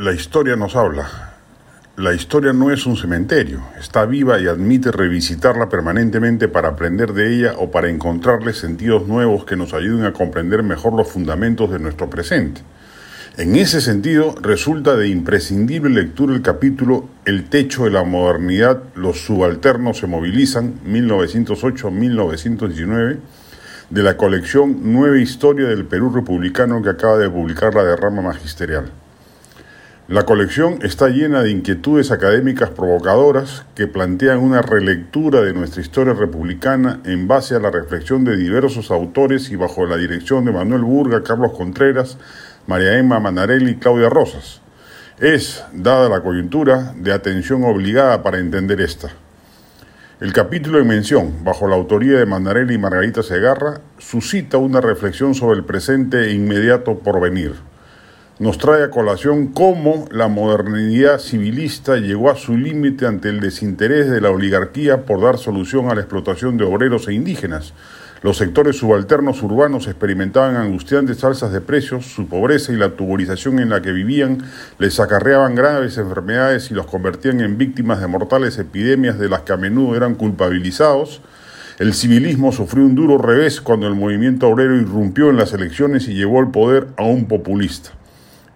La historia nos habla. La historia no es un cementerio, está viva y admite revisitarla permanentemente para aprender de ella o para encontrarle sentidos nuevos que nos ayuden a comprender mejor los fundamentos de nuestro presente. En ese sentido, resulta de imprescindible lectura el capítulo El techo de la modernidad, los subalternos se movilizan, 1908-1919, de la colección Nueva Historia del Perú Republicano que acaba de publicar la derrama magisterial. La colección está llena de inquietudes académicas provocadoras que plantean una relectura de nuestra historia republicana en base a la reflexión de diversos autores y bajo la dirección de Manuel Burga, Carlos Contreras, María Emma Manarelli y Claudia Rosas. Es, dada la coyuntura, de atención obligada para entender esta. El capítulo en mención, bajo la autoría de Manarelli y Margarita Segarra, suscita una reflexión sobre el presente e inmediato porvenir nos trae a colación cómo la modernidad civilista llegó a su límite ante el desinterés de la oligarquía por dar solución a la explotación de obreros e indígenas. Los sectores subalternos urbanos experimentaban angustiantes alzas de precios, su pobreza y la tuburización en la que vivían les acarreaban graves enfermedades y los convertían en víctimas de mortales epidemias de las que a menudo eran culpabilizados. El civilismo sufrió un duro revés cuando el movimiento obrero irrumpió en las elecciones y llevó el poder a un populista.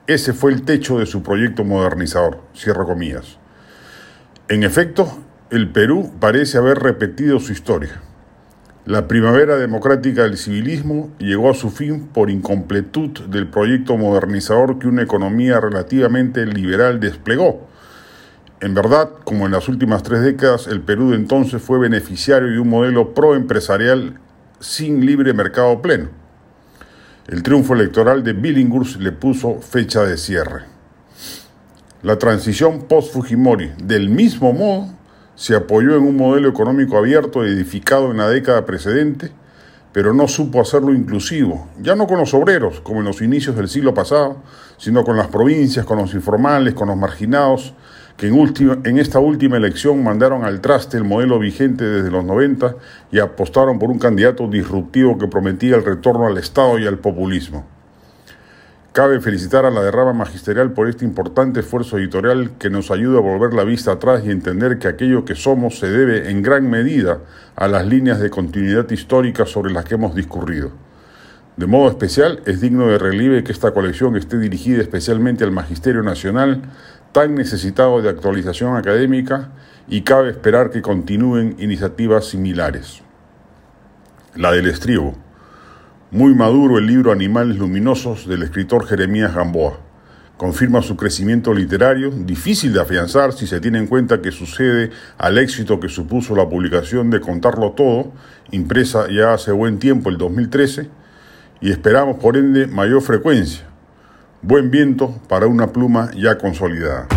Ese fue el techo de su proyecto modernizador, cierro comillas. En efecto, el Perú parece haber repetido su historia. La primavera democrática del civilismo llegó a su fin por incompletud del proyecto modernizador que una economía relativamente liberal desplegó. En verdad, como en las últimas tres décadas, el Perú de entonces fue beneficiario de un modelo proempresarial sin libre mercado pleno el triunfo electoral de Billinghurst le puso fecha de cierre. La transición post-Fujimori, del mismo modo, se apoyó en un modelo económico abierto edificado en la década precedente, pero no supo hacerlo inclusivo, ya no con los obreros, como en los inicios del siglo pasado, sino con las provincias, con los informales, con los marginados, que en, en esta última elección mandaron al traste el modelo vigente desde los 90 y apostaron por un candidato disruptivo que prometía el retorno al Estado y al populismo. Cabe felicitar a la derrama magisterial por este importante esfuerzo editorial que nos ayuda a volver la vista atrás y entender que aquello que somos se debe en gran medida a las líneas de continuidad histórica sobre las que hemos discurrido. De modo especial, es digno de relieve que esta colección esté dirigida especialmente al Magisterio Nacional, tan necesitado de actualización académica y cabe esperar que continúen iniciativas similares. La del estribo. Muy maduro el libro Animales Luminosos del escritor Jeremías Gamboa. Confirma su crecimiento literario, difícil de afianzar si se tiene en cuenta que sucede al éxito que supuso la publicación de Contarlo Todo, impresa ya hace buen tiempo, el 2013, y esperamos por ende mayor frecuencia Buen viento para una pluma ya consolidada.